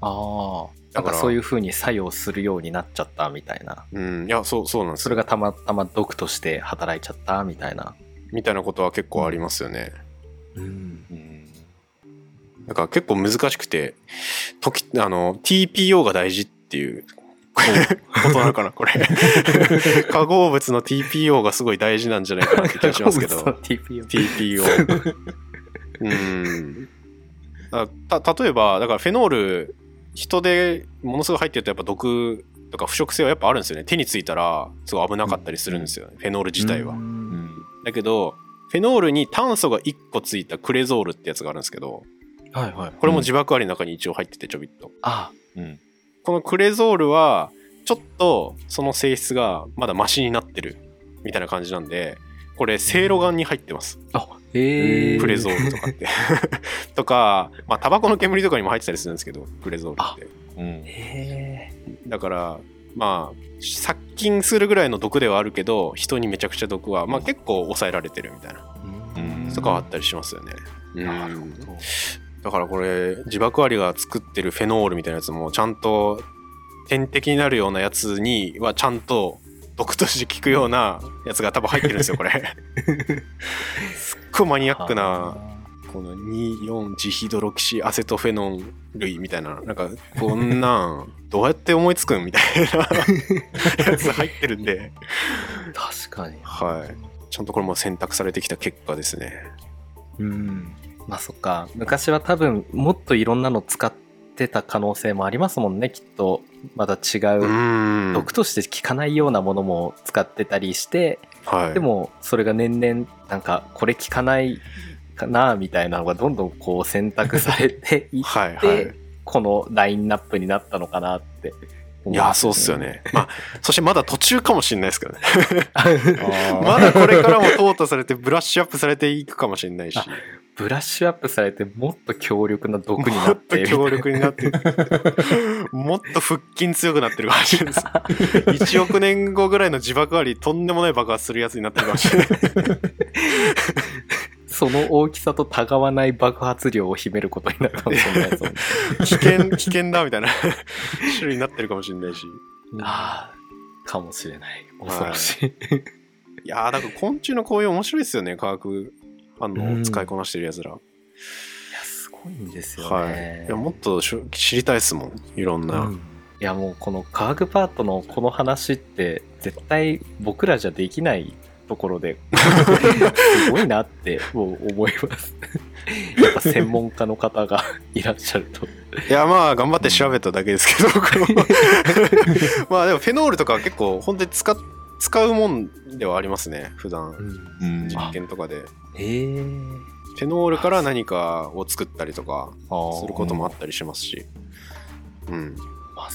ああ。なんだかそういう風に作用するようになっちゃったみたいな。うん。いやそうそうなんですよ。それがたまたま毒として働いちゃったみたいな。みたいなことは結構ありますよね、うん。うん。だから結構難しくて時あの TPO が大事っていう。ことなのかなこれ。化合物の TPO がすごい大事なんじゃないかなって気がしますけど。TPO。TPO う。ん。あた例えばだからフェノール人でものすごい入ってるとやっぱ毒とか腐食性はやっぱあるんですよね。手についたらすごい危なかったりするんですよ、フェノール自体は、うん。うん。だけどフェノールに炭素が1個ついたクレゾールってやつがあるんですけどはいはい。これも自爆アリの中に一応入っててちょびっと。あ。うん。このクレゾールはちょっとその性質がまだマシになってるみたいな感じなんでこれセイロガンに入ってますあ。へえ。クレゾールとかって とかまあタバコの煙とかにも入ってたりするんですけどクレゾールってうんへえ。だからまあ殺菌するぐらいの毒ではあるけど人にめちゃくちゃ毒は、まあ、結構抑えられてるみたいなうんとかはあったりしますよね、うんなるほど。だからこれ自爆アリが作ってるフェノールみたいなやつもちゃんと点滴になるようなやつにはちゃんと毒として効くようなやつが多分入ってるんですよこれすっごいマニアックなこの24ジヒドロキシアセトフェノン類みたいななんかこんなんどうやって思いつくんみたいなやつ入ってるんで確かに。はいちゃんとこれも選択されてきた結果ですねうん。まあそっか。昔は多分もっといろんなの使ってた可能性もありますもんね、きっと。また違うう。ん毒として効かないようなものも使ってたりして、はいでもそれが年々なんかこれ効かないかなみたいなのがどんどんこう選択されていっはいはいて、このラインナップになったのかなって思いや、そうっすよ。ね。まあ、そしてまだ途中かもしれないですけどね。まだこれからも淘汰されて、ブラッシュアップされていくかもしれないし、あブラッシュアップされてもっと強力な毒にな もっってと強力になって、もっと腹筋強くなってるかもしれないです。1億年後ぐらいの自爆あり、とんでもない爆発するやつになってるかもしれない。その大きさとたがわない爆発量を秘めることになるかもしれない。危険、危険だみたいな 種類になってるかもしれないし。ああ、かもしれない。恐ろしい。いやー、だから昆虫のこういう面白いですよね、化学反応を使いこなしてるやつら。いや、すごいんですよはい。ね。いや、もっとしょ知りたいですもん、いろんな。うんいやもうこの科学パートのこの話って絶対僕らじゃできないところで すごいなってもう思います。やっぱ専門家の方が いらっしゃると。いやまあ頑張って調べただけですけど、僕もまあでもフェノールとかは結構本当に使っ使うもんではありますね普段。うん。実験とかで。え。ー、フェノールから何かを作ったりとかすることもあったりしますし。うん。まあ。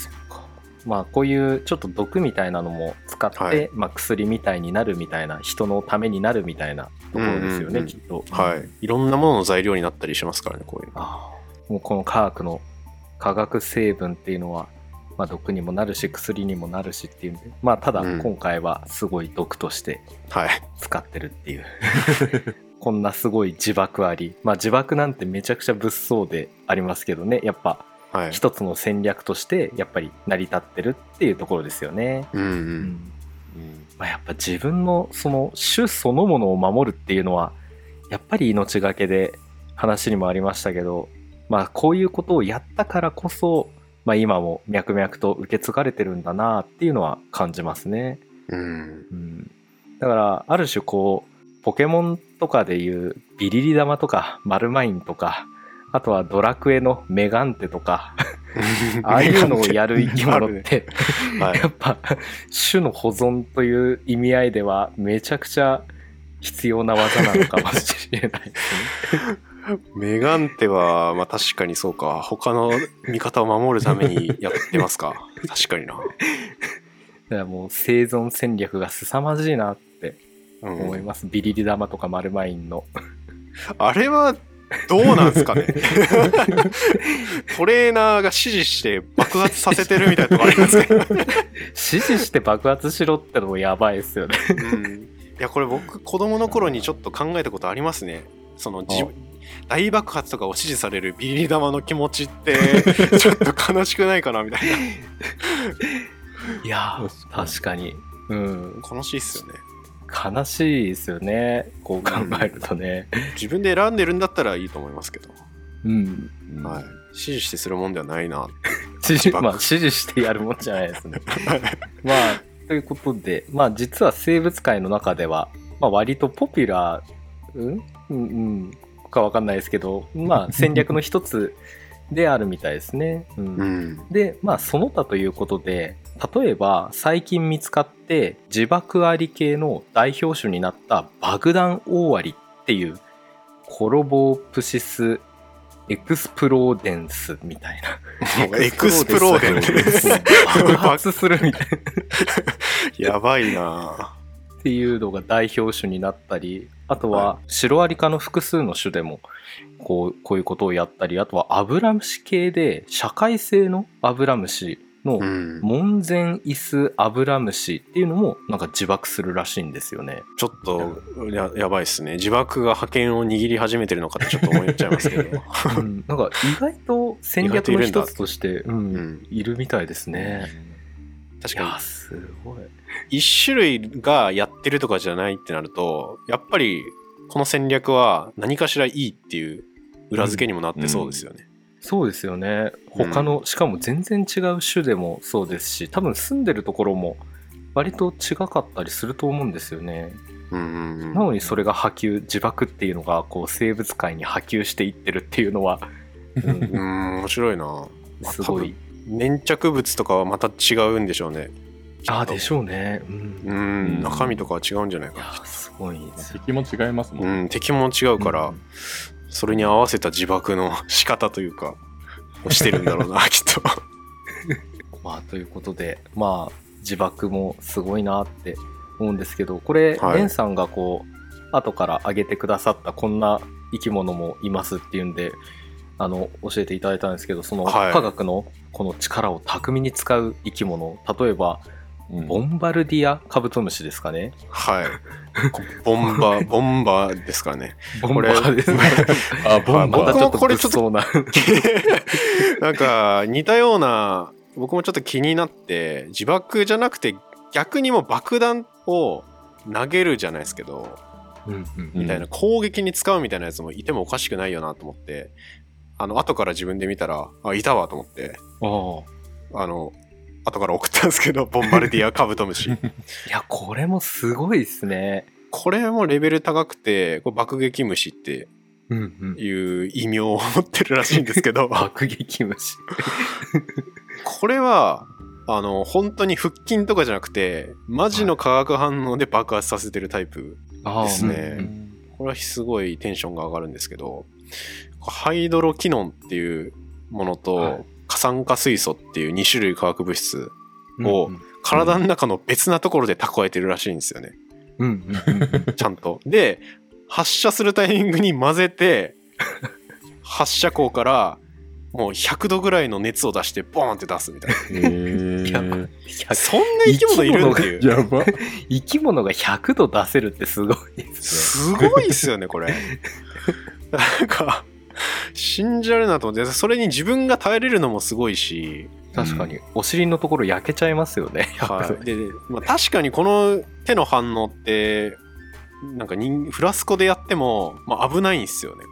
まあこういうちょっと毒みたいなのも使って、はい。まあ、薬みたいになるみたいな人のためになるみたいなところですよね、うんうんうん。きっと。はい。いろんなものの材料になったりしますからねこういうもうこの科学の化学成分っていうのは、まあ、毒にもなるし薬にもなるしっていうんでまあただうん。今回はすごい毒としてはい。使ってるっていう、こんなすごい自爆あり。まあ自爆なんてめちゃくちゃ物騒でありますけどね。やっぱはい。一つの戦略としてやっぱり成り立ってるっていうところですよね。うんううん。うん。まあ、やっぱ自分のその種そのものを守るっていうのはやっぱり命がけで話にもありましたけど、まあ、こういうことをやったからこそ、まあ、今も脈々と受け継がれてるんだなっていうのは感じますね。うん。うん、だからある種こうポケモンとかでいうビリリ玉とかマルマインとかあとはドラクエのメガンテとか ああいうのをやる生き物ってはいやっぱ種の保存という意味合いではめちゃくちゃ必要な技なのかもしれないですね。メガンテはまあ確かにそうか他の味方を守るためにやってますか 確かになだからもう生存戦略が凄まじいなってうん思います。ビリリ玉とかマルマインの。あれはどうなんですかね？トレーナーが指示して爆発させてるみたいなとこありますけど、指示して爆発しろってのもやばいですよね。うん、いやこれ僕子供の頃にちょっと考えたことありますね。その大爆発とかを指示されるビリリ玉の気持ちって ちょっと悲しくないかなみたいいやー確かに。うん。な悲しいっすよね悲しいですよね。こう考えるとね。自分で選んでるんだったらいいと思いますけど、うん。うんはい、指示してするもんではないな指示、爆まあ、指示してやるもんじゃないですね。まあ、ということで、まあ、実は生物界の中では、まあ、割とポピュラー、うん？うんうん、かわかんないですけど、まあ、戦略の一つであるみたいですね。うんうんで、まあ、その他ということで、例えば、最近見つかって、自爆アリ系の代表種になった爆弾大アリっていう、コロボプシスエクスプローデンスみたいな。エクスプローデンス？爆発するみたいな。やばいなっていうのが代表種になったり、あとはシロアリ科の複数の種でもこうこういうことをやったり、あとはアブラムシ系で社会性のアブラムシのうん門前イスアブラムシっていうのもなんか自爆するらしいんですよね。ちょっとややばいっすね自爆が覇権を握り始めてるのかってちょっと思っちゃいますけど うん、なんか意外と戦略の一つとして、う、うんんいるみたいですね。確かにすごい。一種類がやってるとかじゃないってなるとやっぱりこの戦略は何かしらいいっていう裏付けにもなってそうですよね。そうですよね。うん他の、しかも全然違う種でもそうですし、多分住んでるところも割と違かったりすると思うんですよね。うんうんうんなのにそれが波及、自爆っていうのがこう生物界に波及していってるっていうのは、うんうん面白いな。まあすごい。。粘着物とかはまた違うんでしょうね。ああ、でしょうね。うん。ういん中身とかは違うんじゃないかや、すごいですよ。敵も違いますもんな。うん敵も違うから、うんそれに合わせた自爆の仕方というかをしてるんだろうな きっと。まあ、ということで、まあ、自爆もすごいなって思うんですけど、これ、はいレンさんがこう、後から挙げてくださったこんな生き物もいますっていうんで、あの、教えていただいたんですけど、そのはい科学のこの力を巧みに使う生き物、例えば、うんボンバルディアカブトムシですかね。はい。ボンバー、ボンバーですからね。ボンバーですね。あ、ボンバー僕もこれちょっとな。なんか似たような僕もちょっと気になって自爆じゃなくて逆にもう爆弾を投げるじゃないですけどうんうんうんみたいな攻撃に使うみたいなやつもいてもおかしくないよなと思ってあの後から自分で見たらあいたわと思ってあの後から送ったんですけどボンバルディアカブトムシ いや、これもすごいですね。これもレベル高くてこれ爆撃虫って。いう異名を持ってるらしいんですけど 爆撃虫。これはあの本当に腹筋とかじゃなくてマジの化学反応で爆発させてるタイプですねうんうんこれはすごいテンションが上がるんですけどハイドロキノンっていうものと、はい過酸化水素っていう2種類化学物質をうん。体の中の別なところで蓄えてるらしいんですよね。ちゃんと。で発射するタイミングに混ぜて 発射口からもう100度ぐらいの熱を出してボーンって出すみたいな。えー、そんな生き物いるっていうやば。生き物が100度出せるってすごいですね。すごいっすよね、これ。なんか、信じられなと思って、それに自分が耐えれるのもすごいし、確かに、お尻のところ焼けちゃいますよね。はい、で、まあ、確かにこの手の反応って、なんか人フラスコでやっても、まあ、危ないんですよね。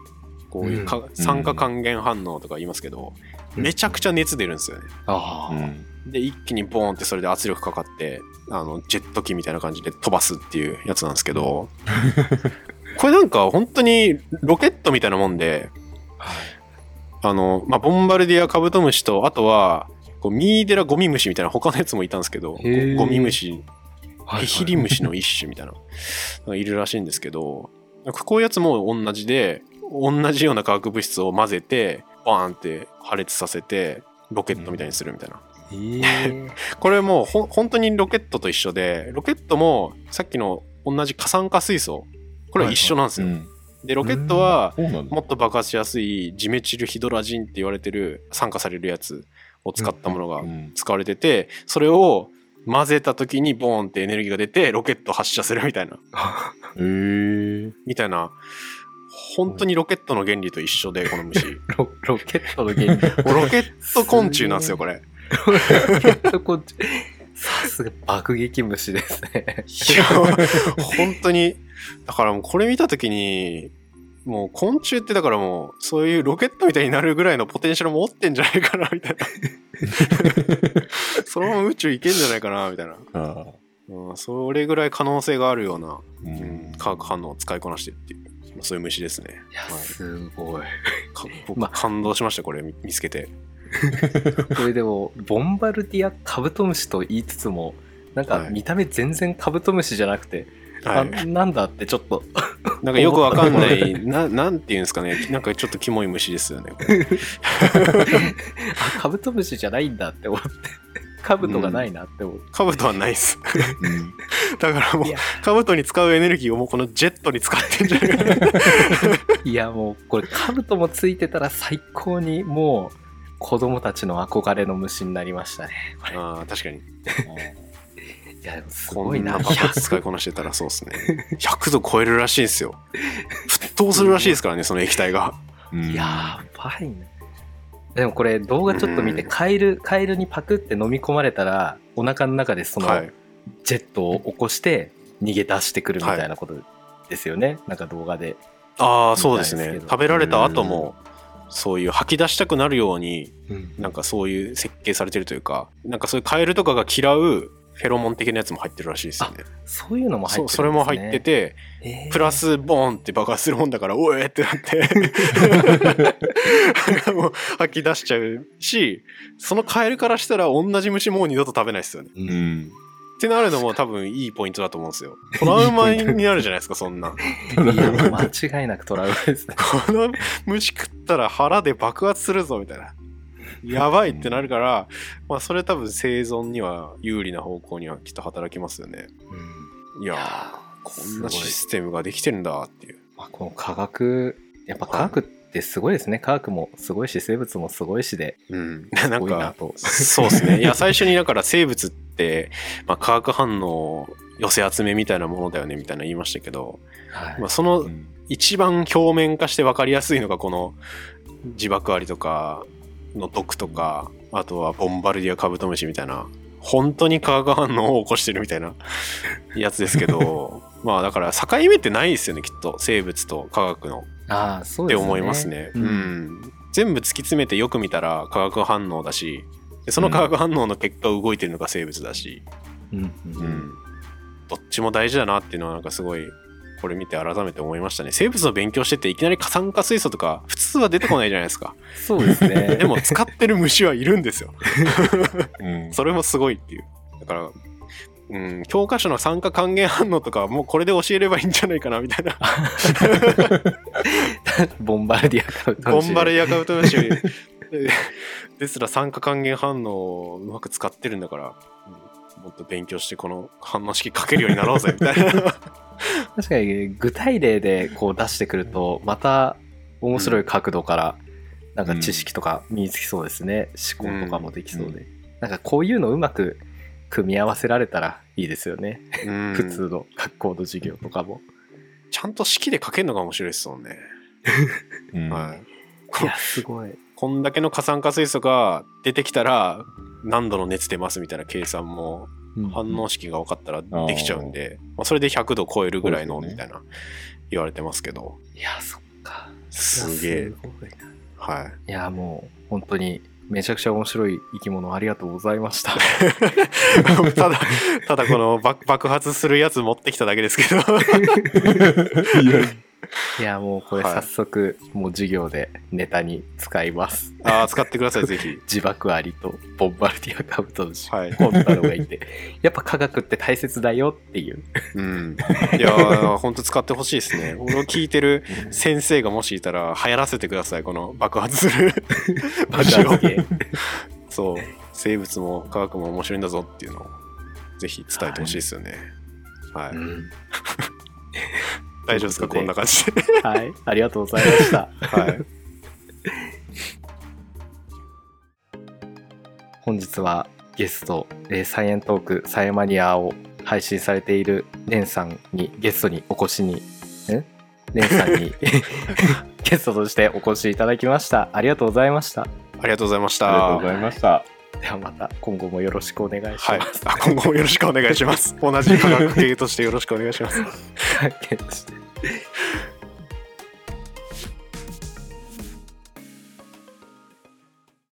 こういうか、うん。酸化還元反応とか言いますけど、うん。めちゃくちゃ熱出るんですよね。ああ、うん。で、一気にボーンってそれで圧力かかって、あの、ジェット機みたいな感じで飛ばすっていうやつなんですけど、これなんか本当にロケットみたいなもんで、あの、まあ、ボンバルディアカブトムシと、あとは、こうミーデラゴミムシみたいな他のやつもいたんですけど、ゴミムシ、はいヘヒリムシの一種みたいな、いるらしいんですけど、こういうやつも同じで、同じような化学物質を混ぜて、バーンって破裂させて、ロケットみたいにするみたいな。え これもうほん本当にロケットと一緒でロケットもさっきの同じ過酸化水素これは一緒なんですよ、うんでロケットはもっと爆発しやすいジメチルヒドラジンって言われてる酸化されるやつを使ったものがうん。使われててそれを混ぜた時にボーンってエネルギーが出てロケットを発射するみたいな。へー。みたいな。本当にロケットの原理と一緒でこの虫。ロロケットの原理。ロケット昆虫なんですよこれ。ロケット昆虫。さすが爆撃虫ですね。いや本当にだからもうこれ見た時にもう昆虫ってだからもうそういうロケットみたいになるぐらいのポテンシャル持ってんじゃないかなみたいな。そのまま宇宙行けんじゃないかなみたいな、あうん、それぐらい可能性があるような、ーううんん、化学反応を使いこなしてるっていうそういう虫ですね。いや、はいすごい。か僕ま感動しましたこれ見見つけて。これでも、ボンバルディアカブトムシと言いつつも、なんかはい。見た目全然カブトムシじゃなくて、はいあなんだってちょっと、なんかよくわかんない。ななんていうんですかね。なんかちょっとキモい虫ですよね。カブトムシじゃないんだって思って、カブトがないなって思って。カブトはないっす。うん。だからもうカブトに使うエネルギーをもうこのジェットに使ってんじゃないかな。いや、もう、これ、カブトもついてたら最高にもう、子供たちの憧れの虫になりましたね。あー確かにいや、でもすこごいな。んな爆発使いこなしてたらそうですね。100度超えるらしいんですよ。沸騰するらしいですからねその液体が。うん。やばいね。でもこれ動画ちょっと見て、うん。カエル、カエルにパクって飲み込まれたら、お腹の中でそのはい。ジェットを起こして逃げ出してくるみたいなことですよね。なんか動画で。ああそうですね。食べられた後もそういう吐き出したくなるようにうん。なんかそういう設計されてるというかなんかそういうカエルとかが嫌うフェロモン的なやつも入ってるらしいですよね。そういうのも入ってるね。それも入っててえー、プラスボーンって爆発するもんだからおえってなって。もう吐き出しちゃうしそのカエルからしたら同じ虫もう二度と食べないですよね。うん。ってなるのも多分いいポイントだと思うんですよ。トラウマになるじゃないですかそんな間違いなくトラウマですね。この虫食ったら腹で爆発するぞみたいな やばいってなるから、まあそれ多分生存には有利な方向にはきっと働きますよね。いやーこんなシステムができてるんだっていう。まあ、この科学、やっぱ科学ってすごいですね。科学もすごいし、生物もすごいしで、うん、すなんか。そうですね。いや最初にだから生物って、まあ、化学反応寄せ集めみたいなものだよねみたいな言いましたけど、はい。まあ、そのうん。一番表面化して分かりやすいのがこの自爆アリとかの毒とかあとはボンバルディアカブトムシみたいな本当に化学反応を起こしてるみたいなやつですけど まあだから境目ってないですよねきっと生物と科学の。ああ、そうって。思いますね。ううん。ん全部突き詰めてよく見たら化学反応だしでその化学反応の結果動いてるのが生物だし、うんうん。うん。どっちも大事だなっていうのはなんかすごいこれ見て改めて思いましたね。生物の勉強してていきなり過酸化水素とか普通は出てこないじゃないですか。そうですね。でも使ってる虫はいるんですよ。うん。それもすごいっていう。だからうん、教科書の酸化還元反応とかもうこれで教えればいいんじゃないかなみたいな。ボンバルディアカブトムシボンバレヤカブトムシですら酸化還元反応をうまく使ってるんだから、うんもっと勉強してこの反応式書けるようになろうぜみたいな。確かに具体例でこう出してくるとまた面白い角度からなんか知識とか身につきそうですね、思考とかもできそうで、なんかこういうのうまく組み合わせられたらいいですよね、うん。普通の学校の授業とかも、ちゃんと式で書けるのが面白いですもんね、うん。はい。いやすごい。こんだけの過酸化水素が出てきたら何度の熱出ますみたいな計算も反応式が分かったらできちゃうんで、まあ、それで100度超えるぐらいのみたいな言われてますけど。いやそっか。すげえ。はい。いやもう本当にめちゃくちゃ面白い生き物ありがとうございました。ただただこの爆爆発するやつ持ってきただけですけど。いやいやもうこれはい。早速もう授業でネタに使います。ああ使ってくださいぜひ。自爆アリとボンバルディアカブトムシ、はい。こんなのがいて。やっぱ科学って大切だよっていう。うん。いやーほんと使ってほしいですね。俺を聞いてる先生がもしいたら流行らせてくださいこの爆発する。爆発系。そう。生物も科学も面白いんだぞっていうのをぜひ伝えてほしいですよね。はい。うん大丈夫ですか？こんな感じで。はい。ありがとうございました。はい。本日はゲスト、えーサイエントークサイエマニアを配信されているレンさんにゲストにお越しに、んレンさんに ゲストとしてお越しいただきました。ありがとうございました。ありがとうございました。ありがとうございました。ではまた今後もよろしくお願いします。はい。あ今後もよろしくお願いします。同じ科学系としてよろしくお願いします。関係として